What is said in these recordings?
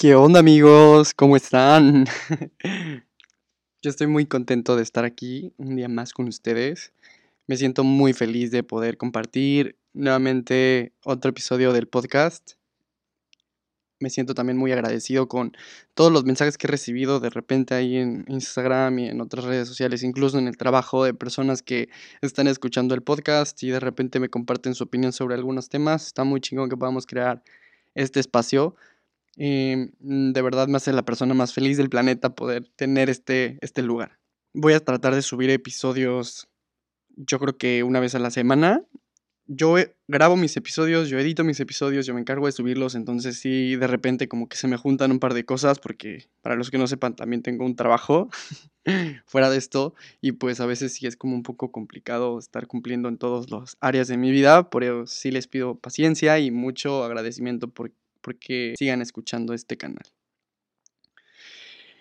¿Qué onda amigos? ¿Cómo están? Yo estoy muy contento de estar aquí un día más con ustedes. Me siento muy feliz de poder compartir nuevamente otro episodio del podcast. Me siento también muy agradecido con todos los mensajes que he recibido de repente ahí en Instagram y en otras redes sociales, incluso en el trabajo de personas que están escuchando el podcast y de repente me comparten su opinión sobre algunos temas. Está muy chingón que podamos crear este espacio mm, de verdad me hace la persona más feliz del planeta poder tener este, este lugar. Voy a tratar de subir episodios, yo creo que una vez a la semana. Yo grabo mis episodios, yo edito mis episodios, yo me encargo de subirlos, entonces sí, de repente como que se me juntan un par de cosas, porque para los que no sepan, también tengo un trabajo fuera de esto, y pues a veces sí es como un poco complicado estar cumpliendo en todas las áreas de mi vida, por eso sí les pido paciencia y mucho agradecimiento por porque sigan escuchando este canal.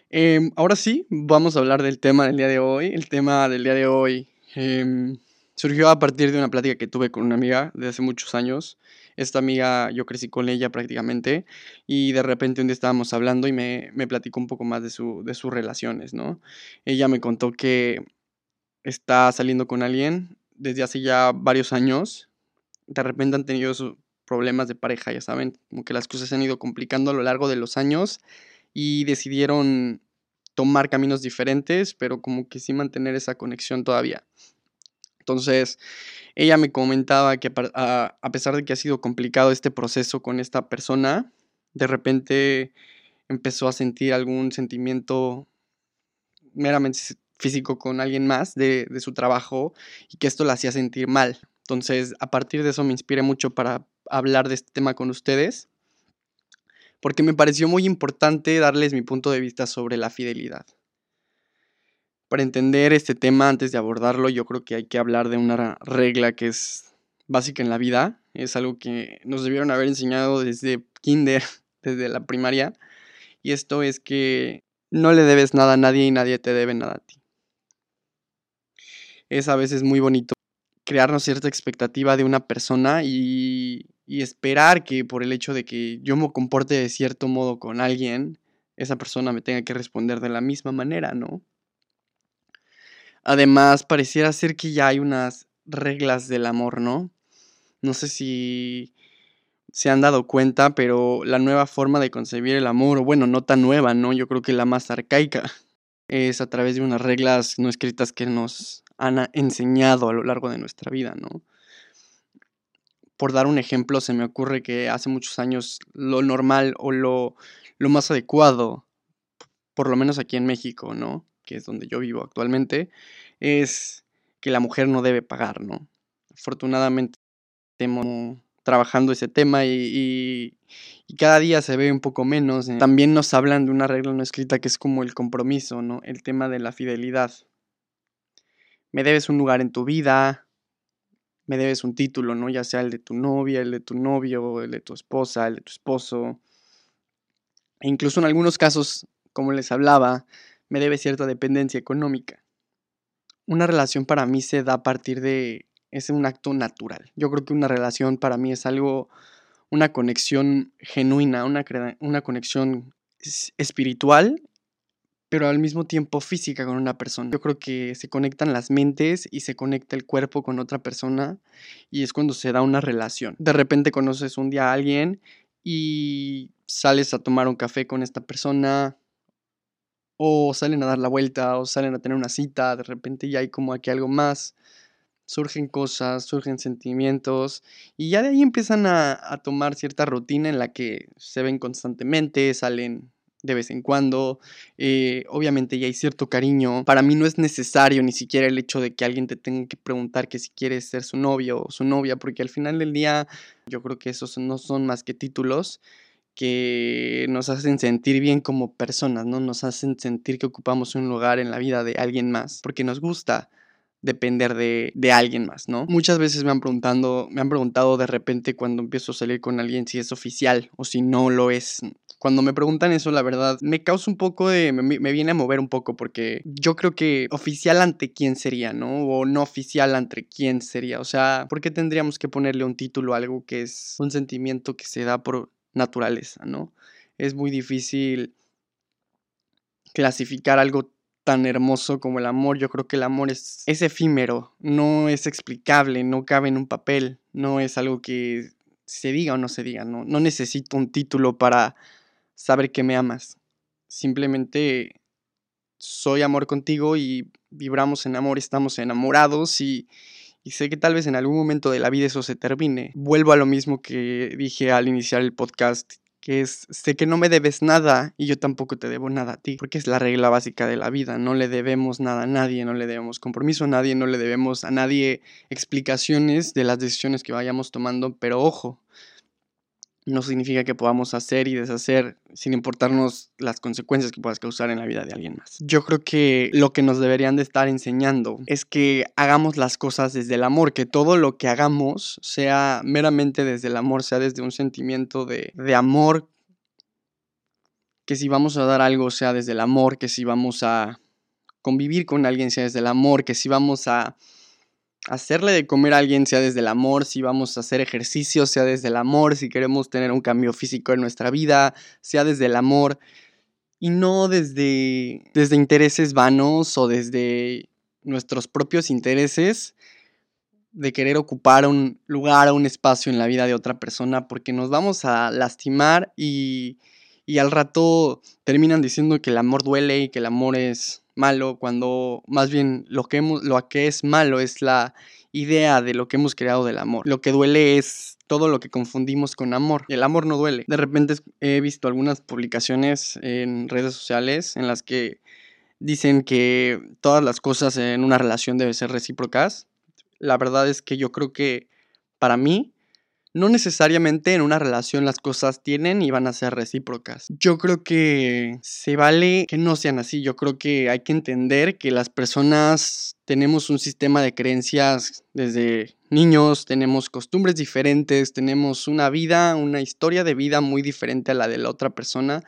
Em, ahora sí, vamos a hablar del tema del día de hoy. El tema del día de hoy em, surgió a partir de una plática que tuve con una amiga de hace muchos años. Esta amiga, yo crecí con ella prácticamente y de repente un día estábamos hablando y me, me platicó un poco más de, su, de sus relaciones, ¿no? Ella me contó que está saliendo con alguien desde hace ya varios años. De repente han tenido su, problemas de pareja, ya saben, como que las cosas se han ido complicando a lo largo de los años y decidieron tomar caminos diferentes, pero como que sí mantener esa conexión todavía. Entonces, ella me comentaba que a, pesar de que ha sido complicado este proceso con esta persona, de repente empezó a sentir algún sentimiento meramente físico con alguien más de, de, su trabajo y que esto la hacía sentir mal. Entonces, a partir de eso me inspiré mucho para hablar de este tema con ustedes, porque me pareció muy importante darles mi punto de vista sobre la fidelidad. Para entender este tema, antes de abordarlo, yo creo que hay que hablar de una regla que es básica en la vida, es algo que nos debieron haber enseñado desde kinder, desde la primaria, y esto es que no le debes nada a nadie y nadie te debe nada a ti. Es a veces muy bonito crearnos cierta expectativa de una persona y y esperar que por el hecho de que yo me comporte de cierto modo con alguien, esa persona me tenga que responder de la misma manera, ¿no? Además, pareciera ser que ya hay unas reglas del amor, ¿no? No sé si se han dado cuenta, pero la nueva forma de concebir el amor, bueno, no tan nueva, ¿no? Yo creo que la más arcaica es a través de unas reglas no escritas que nos han enseñado a lo largo de nuestra vida, ¿no? Por dar un ejemplo, se me ocurre que hace muchos años lo normal o lo, lo más adecuado, por lo menos aquí en México, ¿no? Que es donde yo vivo actualmente, es que la mujer no debe pagar, ¿no? Afortunadamente estamos trabajando ese tema y, y, cada día se ve un poco menos. También nos hablan de una regla no escrita que es como el compromiso, ¿no? El tema de la fidelidad. Me debes un lugar en tu vida, me debes un título, ¿no? Ya sea el de tu novia, el de tu novio, el de tu esposa, el de tu esposo. E incluso en algunos casos, como les hablaba, me debe cierta dependencia económica. Una relación para mí se da a partir de... es un acto natural. Yo creo que una relación para mí es algo, una conexión genuina, una, una conexión espiritual pero al mismo tiempo física con una persona. Yo creo que se conectan las mentes y se conecta el cuerpo con otra persona y es cuando se da una relación. De repente conoces un día a alguien y sales a tomar un café con esta persona o salen a dar la vuelta o salen a tener una cita, de repente ya hay como aquí algo más. Surgen cosas, surgen sentimientos y ya de ahí empiezan a, a tomar cierta rutina en la que se ven constantemente, salen de vez en cuando. Eh, obviamente ya hay cierto cariño. Para mí no es necesario ni siquiera el hecho de que alguien te tenga que preguntar que si quieres ser su novio o su novia, porque al final del día yo creo que esos no son más que títulos que nos hacen sentir bien como personas, ¿no? Nos hacen sentir que ocupamos un lugar en la vida de alguien más, porque nos gusta depender de, de, alguien más, ¿no? Muchas veces me han preguntado, me han preguntado de repente cuando empiezo a salir con alguien si es oficial o si no lo es cuando me preguntan eso, la verdad, me causa un poco de, me, viene a mover un poco porque yo creo que oficial ante quién sería, ¿no? O no oficial ante quién sería. O sea, ¿por qué tendríamos que ponerle un título a algo que es un sentimiento que se da por naturaleza, ¿no? es muy difícil clasificar algo tan hermoso como el amor. Yo creo que el amor es, efímero, no es explicable, no cabe en un papel, no es algo que se diga o no se diga, no necesito un título para saber que me amas. Simplemente soy amor contigo y vibramos en amor, estamos enamorados y, y sé que tal vez en algún momento de la vida eso se termine. Vuelvo a lo mismo que dije al iniciar el podcast que es, sé que no me debes nada y yo tampoco te debo nada a ti, porque es la regla básica de la vida, no le debemos nada a nadie, no le debemos compromiso a nadie, no le debemos a nadie explicaciones de las decisiones que vayamos tomando, pero ojo, no significa que podamos hacer y deshacer sin importarnos las consecuencias que puedas causar en la vida de alguien más. Yo creo que lo que nos deberían de estar enseñando es que hagamos las cosas desde el amor, que todo lo que hagamos sea meramente desde el amor, sea desde un sentimiento de, de amor, que si vamos a dar algo sea desde el amor, que si vamos a convivir con alguien sea desde el amor, que si vamos a hacerle de comer a alguien sea desde el amor, si vamos a hacer ejercicio sea desde el amor, si queremos tener un cambio físico en nuestra vida sea desde el amor y no desde, desde intereses vanos o desde nuestros propios intereses de querer ocupar un lugar o un espacio en la vida de otra persona porque nos vamos a lastimar y, y al rato terminan diciendo que el amor duele y que el amor es malo, cuando más bien lo que, hemos, lo que es malo es la idea de lo que hemos creado del amor. Lo que duele es todo lo que confundimos con amor. El amor no duele. De repente he visto algunas publicaciones en redes sociales en las que dicen que todas las cosas en una relación deben ser recíprocas. La verdad es que yo creo que para mí no necesariamente en una relación las cosas tienen y van a ser recíprocas. Yo creo que se vale que no sean así. Yo creo que hay que entender que las personas tenemos un sistema de creencias desde niños, tenemos costumbres diferentes, tenemos una vida, una historia de vida muy diferente a la de la otra persona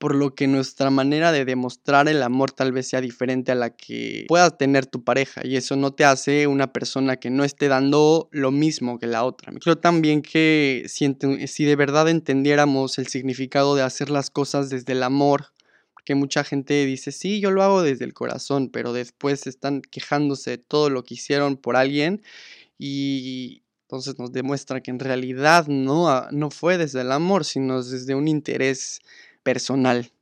por lo que nuestra manera de demostrar el amor tal vez sea diferente a la que pueda tener tu pareja y eso no te hace una persona que no esté dando lo mismo que la otra. Creo también que si, si de verdad entendiéramos el significado de hacer las cosas desde el amor, porque mucha gente dice, sí, yo lo hago desde el corazón, pero después están quejándose de todo lo que hicieron por alguien y entonces nos demuestra que en realidad no, no fue desde el amor, sino desde un interés personal.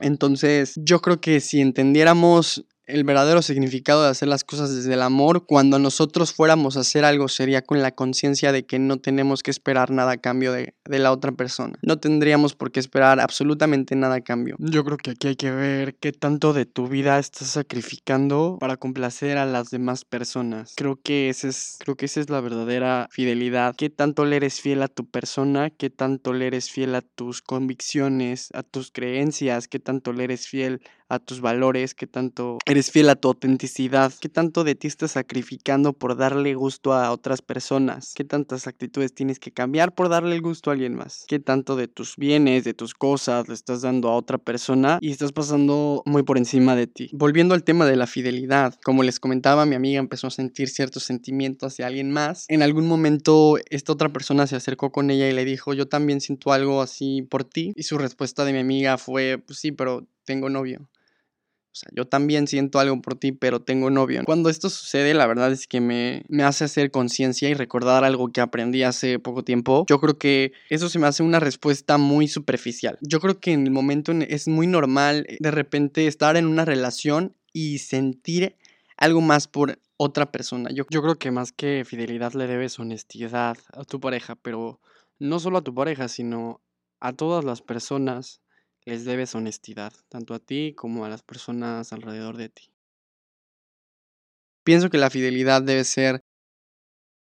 Entonces, yo creo que si entendiéramos el verdadero significado de hacer las cosas desde el amor, cuando nosotros fuéramos a hacer algo sería con la conciencia de que no tenemos que esperar nada a cambio de, la otra persona. No tendríamos por qué esperar absolutamente nada a cambio. Yo creo que aquí hay que ver qué tanto de tu vida estás sacrificando para complacer a las demás personas. Creo que, ese es, creo que esa es la verdadera fidelidad. ¿Qué tanto le eres fiel a tu persona? ¿Qué tanto le eres fiel a tus convicciones, a tus creencias? ¿Qué tanto le eres fiel tus valores? ¿Qué tanto eres fiel a tu autenticidad, qué tanto de ti estás sacrificando por darle gusto a otras personas, qué tantas actitudes tienes que cambiar por darle el gusto a alguien más, qué tanto de tus bienes, de tus cosas le estás dando a otra persona y estás pasando muy por encima de ti. Volviendo al tema de la fidelidad, como les comentaba, mi amiga empezó a sentir ciertos sentimientos hacia alguien más. En algún momento esta otra persona se acercó con ella y le dijo, yo también siento algo así por ti. Y su respuesta de mi amiga fue, pues sí, pero tengo novio. O sea, yo también siento algo por ti, pero tengo novio. Cuando esto sucede, la verdad es que me, me hace hacer conciencia y recordar algo que aprendí hace poco tiempo. Yo creo que eso se me hace una respuesta muy superficial. Yo creo que en el momento es muy normal eh, de repente estar en una relación y sentir algo más por otra persona. Yo, yo creo que más que fidelidad le debes honestidad a tu pareja, pero no solo a tu pareja, sino a todas las personas les debes honestidad, tanto a ti como a las personas alrededor de ti. Pienso que la fidelidad debe ser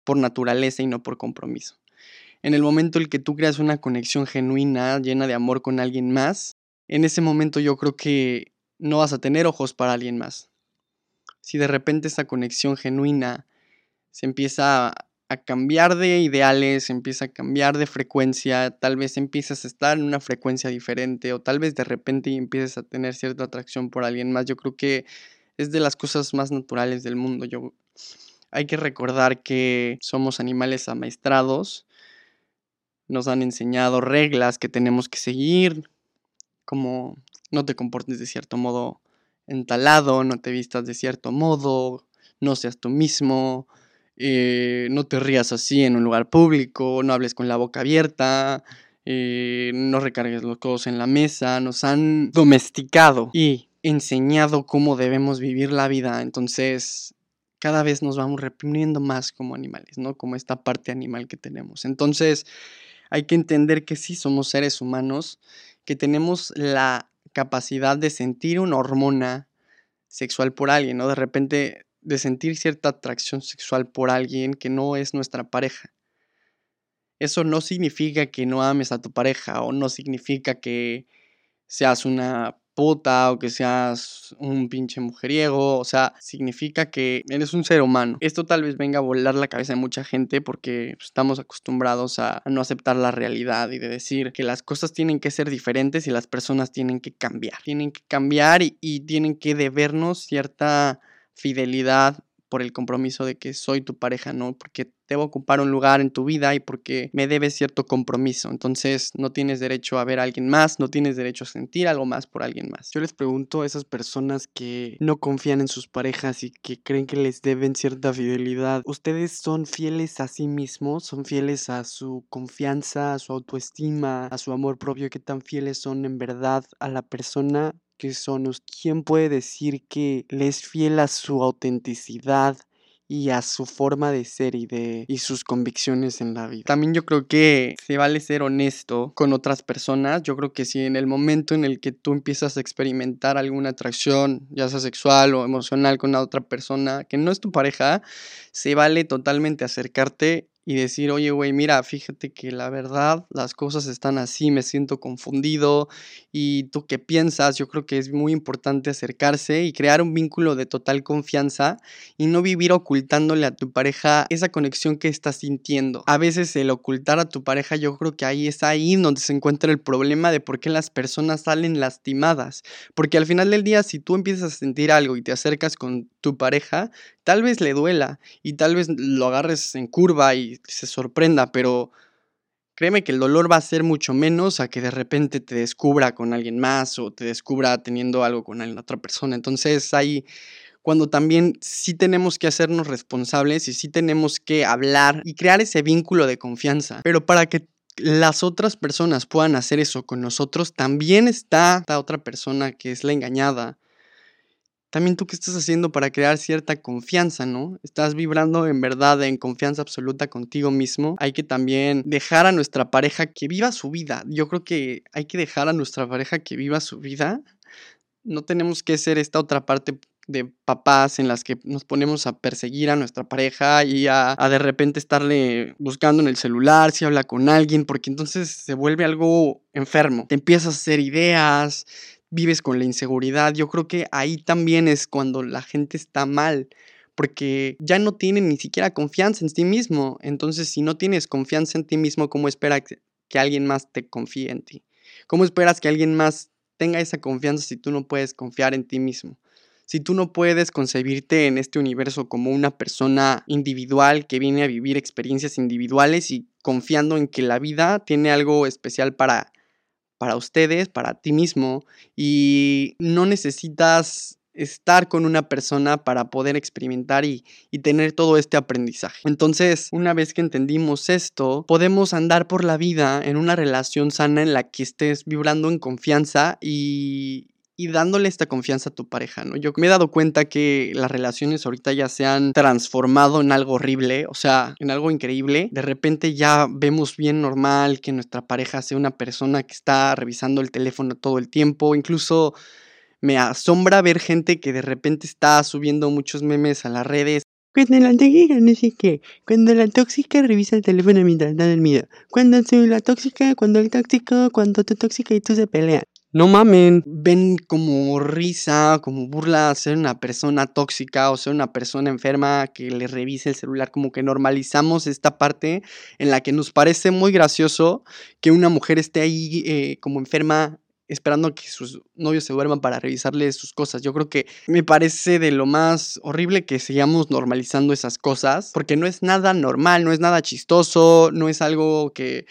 por naturaleza y no por compromiso. En el momento en que tú creas una conexión genuina, llena de amor con alguien más, en ese momento yo creo que no vas a tener ojos para alguien más. Si de repente esa conexión genuina se empieza a cambiar de ideales, empieza a cambiar de frecuencia, tal vez empiezas a estar en una frecuencia diferente o tal vez de repente empieces a tener cierta atracción por alguien más. Yo creo que es de las cosas más naturales del mundo. Yo, hay que recordar que somos animales amaestrados nos han enseñado reglas que tenemos que seguir, como no te comportes de cierto modo entalado, no te vistas de cierto modo, no seas tú mismo, eh, no te rías así en un lugar público, no hables con la boca abierta, eh, no recargues los codos en la mesa, nos han domesticado y enseñado cómo debemos vivir la vida, entonces cada vez nos vamos reprimiendo más como animales, ¿no? Como esta parte animal que tenemos. Entonces hay que entender que sí somos seres humanos, que tenemos la capacidad de sentir una hormona sexual por alguien, ¿no? De repente de sentir cierta atracción sexual por alguien que no es nuestra pareja. Eso no significa que no ames a tu pareja o no significa que seas una puta o que seas un pinche mujeriego, o sea, significa que eres un ser humano. Esto tal vez venga a volar la cabeza de mucha gente porque pues, estamos acostumbrados a no aceptar la realidad y de decir que las cosas tienen que ser diferentes y las personas tienen que cambiar. Tienen que cambiar y, y tienen que debernos cierta fidelidad por el compromiso de que soy tu pareja, ¿no? Porque debo ocupar un lugar en tu vida y porque me debes cierto compromiso. Entonces no tienes derecho a ver a alguien más, no tienes derecho a sentir algo más por alguien más. Yo les pregunto a esas personas que no confían en sus parejas y que creen que les deben cierta fidelidad, ¿ustedes son fieles a sí mismos? ¿Son fieles a su confianza, a su autoestima, a su amor propio? ¿Qué tan fieles son en verdad a la persona que son, ¿quién puede decir que le es fiel a su autenticidad y a su forma de ser y de y sus convicciones en la vida. También yo creo que se vale ser honesto con otras personas. Yo creo que si en el momento en el que tú empiezas a experimentar alguna atracción, ya sea sexual o emocional con la otra persona que no es tu pareja, se vale totalmente acercarte y decir, oye, güey, mira, fíjate que la verdad, las cosas están así, me siento confundido. ¿Y tú qué piensas? Yo creo que es muy importante acercarse y crear un vínculo de total confianza y no vivir ocultándole a tu pareja esa conexión que estás sintiendo. A veces el ocultar a tu pareja, yo creo que ahí es ahí donde se encuentra el problema de por qué las personas salen lastimadas. Porque al final del día, si tú empiezas a sentir algo y te acercas con tu pareja, tal vez le duela y tal vez lo agarres en curva y se sorprenda, pero créeme que el dolor va a ser mucho menos a que de repente te descubra con alguien más o te descubra teniendo algo con otra persona. Entonces ahí cuando también sí tenemos que hacernos responsables y sí tenemos que hablar y crear ese vínculo de confianza. Pero para que las otras personas puedan hacer eso con nosotros, también está la otra persona que es la engañada también tú qué estás haciendo para crear cierta confianza, ¿no? Estás vibrando en verdad en confianza absoluta contigo mismo. Hay que también dejar a nuestra pareja que viva su vida. Yo creo que hay que dejar a nuestra pareja que viva su vida. No tenemos que ser esta otra parte de papás en las que nos ponemos a perseguir a nuestra pareja y a, a, de repente estarle buscando en el celular si habla con alguien, porque entonces se vuelve algo enfermo. Te empiezas a hacer ideas, vives con la inseguridad, yo creo que ahí también es cuando la gente está mal, porque ya no tiene ni siquiera confianza en sí mismo. Entonces, si no tienes confianza en ti mismo, ¿cómo esperas que alguien más te confíe en ti? ¿Cómo esperas que alguien más tenga esa confianza si tú no puedes confiar en ti mismo? Si tú no puedes concebirte en este universo como una persona individual que viene a vivir experiencias individuales y confiando en que la vida tiene algo especial para para ustedes, para ti mismo, y no necesitas estar con una persona para poder experimentar y, y, tener todo este aprendizaje. Entonces, una vez que entendimos esto, podemos andar por la vida en una relación sana en la que estés vibrando en confianza y, y dándole esta confianza a tu pareja, ¿no? Yo me he dado cuenta que las relaciones ahorita ya se han transformado en algo horrible, o sea, en algo increíble. De repente ya vemos bien normal que nuestra pareja sea una persona que está revisando el teléfono todo el tiempo, incluso me asombra ver gente que de repente está subiendo muchos memes a las redes. Cuando la tóxica no sé qué. Cuando la tóxica revisa el teléfono mientras da el miedo. Cuando soy la tóxica, cuando el tóxico, cuando tu tóxica y tú se pelean. No mamen, ven como risa, como burla ser una persona tóxica o ser una persona enferma que le revise el celular, como que normalizamos esta parte en la que nos parece muy gracioso que una mujer esté ahí eh, como enferma esperando que sus novios se duerman para revisarle sus cosas. Yo creo que me parece de lo más horrible que sigamos normalizando esas cosas, porque no es nada normal, no es nada chistoso, no es algo que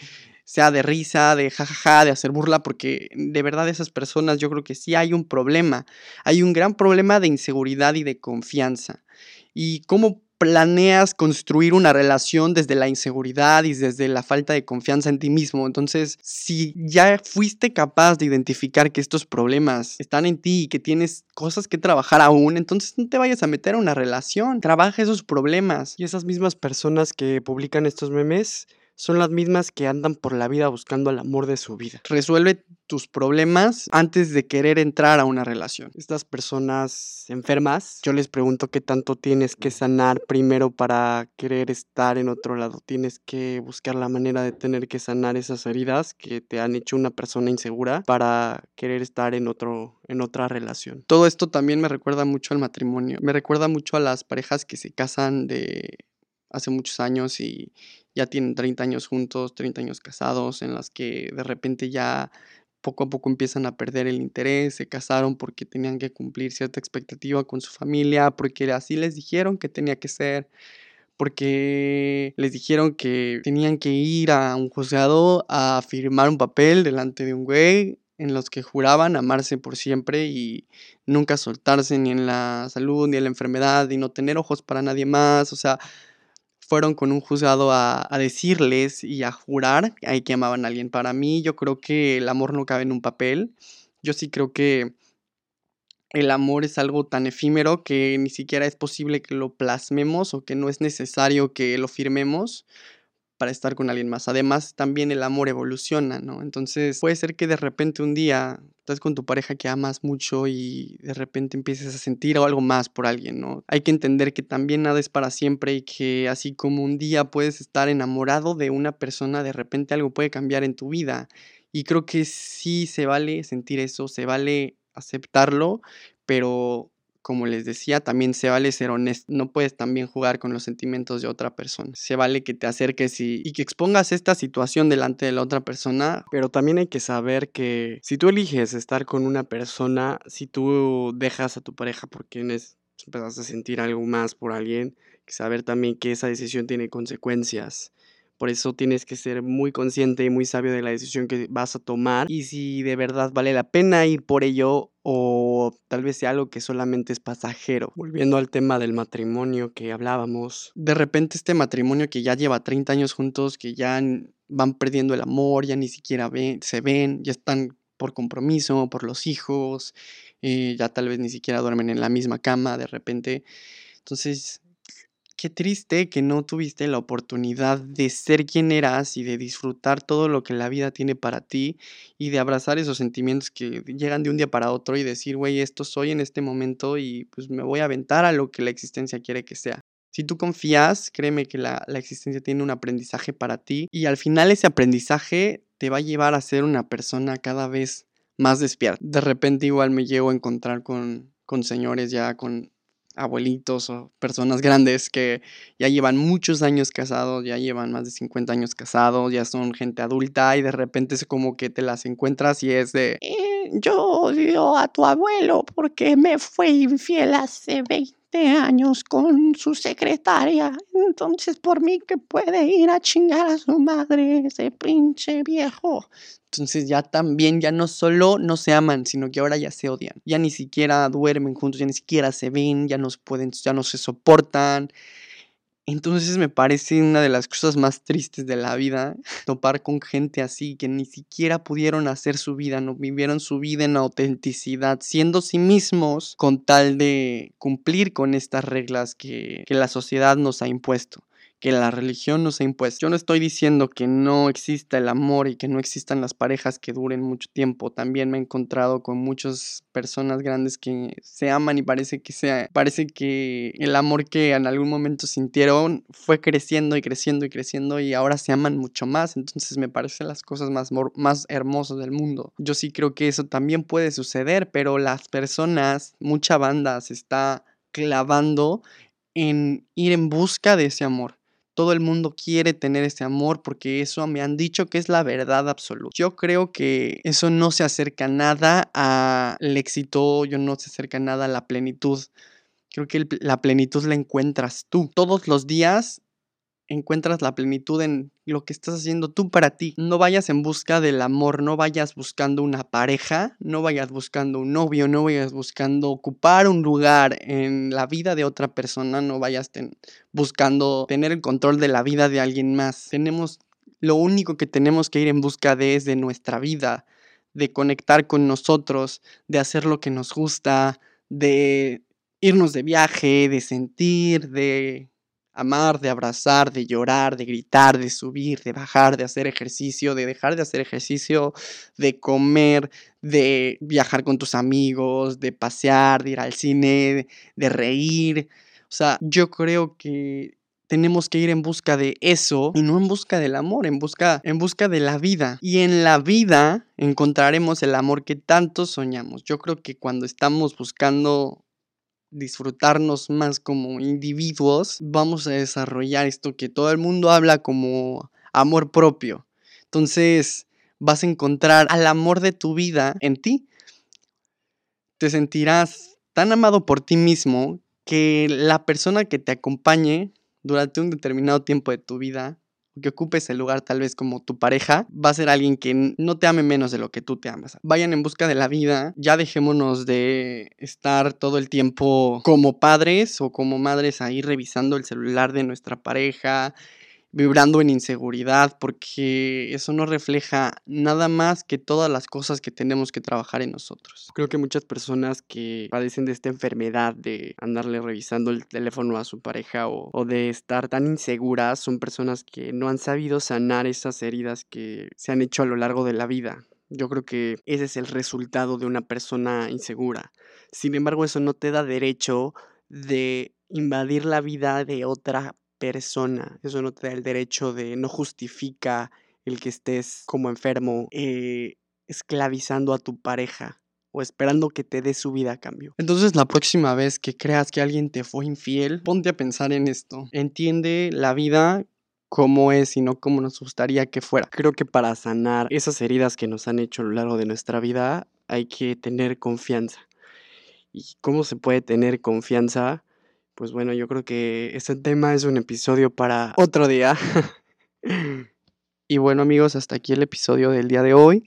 sea de risa, de jajaja, de hacer burla, porque de verdad esas personas yo creo que sí hay un problema, hay un gran problema de inseguridad y de confianza. ¿Y cómo planeas construir una relación desde la inseguridad y desde la falta de confianza en ti mismo. Entonces, si ya fuiste capaz de identificar que estos problemas están en ti y que tienes cosas que trabajar aún, entonces no te vayas a meter a una relación. Trabaja esos problemas. Y esas mismas personas que publican estos memes son las mismas que andan por la vida buscando el amor de su vida. Resuelve tus problemas antes de querer entrar a una relación. Estas personas enfermas, yo les pregunto qué tanto tienes que sanar primero para querer estar en otro lado. Tienes que buscar la manera de tener que sanar esas heridas que te han hecho una persona insegura para querer estar en otro en otra relación. Todo esto también me recuerda mucho al matrimonio. Me recuerda mucho a las parejas que se casan de hace muchos años y ya tienen 30 años juntos, 30 años casados, en las que de repente ya poco a poco empiezan a perder el interés, se casaron porque tenían que cumplir cierta expectativa con su familia, porque así les dijeron que tenía que ser, porque les dijeron que tenían que ir a un juzgado a firmar un papel delante de un güey en los que juraban amarse por siempre y nunca soltarse ni en la salud ni en la enfermedad y no tener ojos para nadie más, o sea, fueron con un juzgado a, decirles y a jurar que amaban a alguien. Para mí, yo creo que el amor no cabe en un papel. Yo sí creo que el amor es algo tan efímero que ni siquiera es posible que lo plasmemos o que no es necesario que lo firmemos para estar con alguien más. Además, también el amor evoluciona, ¿no? Entonces, puede ser que de repente un día estás con tu pareja que amas mucho y de repente empieces a sentir algo más por alguien, ¿no? Hay que entender que también nada es para siempre y que así como un día puedes estar enamorado de una persona, de repente algo puede cambiar en tu vida. Y creo que sí se vale sentir eso, se vale aceptarlo, pero como les decía, también se vale ser honesto. No puedes también jugar con los sentimientos de otra persona. Se vale que te acerques y, que expongas esta situación delante de la otra persona. Pero también hay que saber que si tú eliges estar con una persona, si tú dejas a tu pareja porque empiezas a sentir algo más por alguien, que saber también que esa decisión tiene consecuencias. Por eso tienes que ser muy consciente y muy sabio de la decisión que vas a tomar y si de verdad vale la pena ir por ello o tal vez sea algo que solamente es pasajero. Volviendo al tema del matrimonio que hablábamos. De repente este matrimonio que ya lleva 30 años juntos, que ya van perdiendo el amor, ya ni siquiera ven, se ven, ya están por compromiso, por los hijos, eh, ya tal vez ni siquiera duermen en la misma cama de repente. Entonces Qué triste que no tuviste la oportunidad de ser quien eras y de disfrutar todo lo que la vida tiene para ti y de abrazar esos sentimientos que llegan de un día para otro y decir, güey, esto soy en este momento y pues me voy a aventar a lo que la existencia quiere que sea. Si tú confías, créeme que la, la existencia tiene un aprendizaje para ti y al final ese aprendizaje te va a llevar a ser una persona cada vez más despierta. De repente igual me llevo a encontrar con, con señores ya con abuelitos o personas grandes que ya llevan muchos años casados, ya llevan más de 50 años casados, ya son gente adulta y de repente es como que te las encuentras y es de, eh, yo odio a tu abuelo porque me fue infiel hace 20 años con su secretaria. Entonces, por mí que puede ir a chingar a su madre, ese pinche viejo. Entonces ya también, ya no solo no se aman, sino que ahora ya se odian. Ya ni siquiera duermen juntos, ya ni siquiera se ven, ya no pueden, ya no se soportan. Entonces me parece una de las cosas más tristes de la vida, topar con gente así que ni siquiera pudieron hacer su vida, no vivieron su vida en autenticidad, siendo sí mismos con tal de cumplir con estas reglas que, que la sociedad nos ha impuesto que la religión nos ha impuesto. Yo no estoy diciendo que no exista el amor y que no existan las parejas que duren mucho tiempo. También me he encontrado con muchas personas grandes que se aman y parece que sea, parece que el amor que en algún momento sintieron fue creciendo y creciendo y creciendo y ahora se aman mucho más. Entonces me parecen las cosas más, más hermosas del mundo. Yo sí creo que eso también puede suceder, pero las personas, mucha banda se está clavando en ir en busca de ese amor todo el mundo quiere tener ese amor porque eso me han dicho que es la verdad absoluta. Yo creo que eso no se acerca nada al éxito, yo no se acerca nada a la plenitud. Creo que la plenitud la encuentras tú. Todos los días encuentras la plenitud en lo que estás haciendo tú para ti. No vayas en busca del amor, no vayas buscando una pareja, no vayas buscando un novio, no vayas buscando ocupar un lugar en la vida de otra persona, no vayas buscando tener el control de la vida de alguien más. Tenemos lo único que tenemos que ir en busca de es de nuestra vida, de conectar con nosotros, de hacer lo que nos gusta, de irnos de viaje, de sentir, de amar, de abrazar, de llorar, de gritar, de subir, de bajar, de hacer ejercicio, de dejar de hacer ejercicio, de comer, de viajar con tus amigos, de pasear, de ir al cine, de reír. O sea, yo creo que tenemos que ir en busca de eso y no en busca del amor, en busca, en busca de la vida. Y en la vida encontraremos el amor que tanto soñamos. Yo creo que cuando estamos buscando disfrutarnos más como individuos, vamos a desarrollar esto que todo el mundo habla como amor propio. Entonces, vas a encontrar al amor de tu vida en ti. Te sentirás tan amado por ti mismo que la persona que te acompañe durante un determinado tiempo de tu vida que ocupe ese lugar tal vez como tu pareja, va a ser alguien que no te ame menos de lo que tú te amas. Vayan en busca de la vida, ya dejémonos de estar todo el tiempo como padres o como madres ahí revisando el celular de nuestra pareja, vibrando en inseguridad, porque eso no refleja nada más que todas las cosas que tenemos que trabajar en nosotros. Creo que muchas personas que padecen de esta enfermedad de andarle revisando el teléfono a su pareja o, o de estar tan inseguras son personas que no han sabido sanar esas heridas que se han hecho a lo largo de la vida. Yo creo que ese es el resultado de una persona insegura. Sin embargo, eso no te da derecho de invadir la vida de otra persona. Eso no te da el derecho de, no justifica el que estés como enfermo, eh, esclavizando a tu pareja o esperando que te dé su vida a cambio. Entonces la próxima vez que creas que alguien te fue infiel, ponte a pensar en esto. Entiende la vida como es y no como nos gustaría que fuera. Creo que para sanar esas heridas que nos han hecho a lo largo de nuestra vida hay que tener confianza. ¿Y cómo se puede tener confianza? Pues bueno, yo creo que este tema es un episodio para otro día. y bueno amigos, hasta aquí el episodio del día de hoy.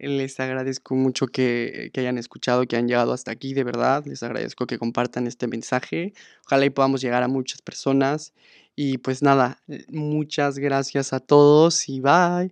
Les agradezco mucho que, hayan escuchado, que han llegado hasta aquí, de verdad. Les agradezco que compartan este mensaje. Ojalá y podamos llegar a muchas personas. Y pues nada, muchas gracias a todos y bye.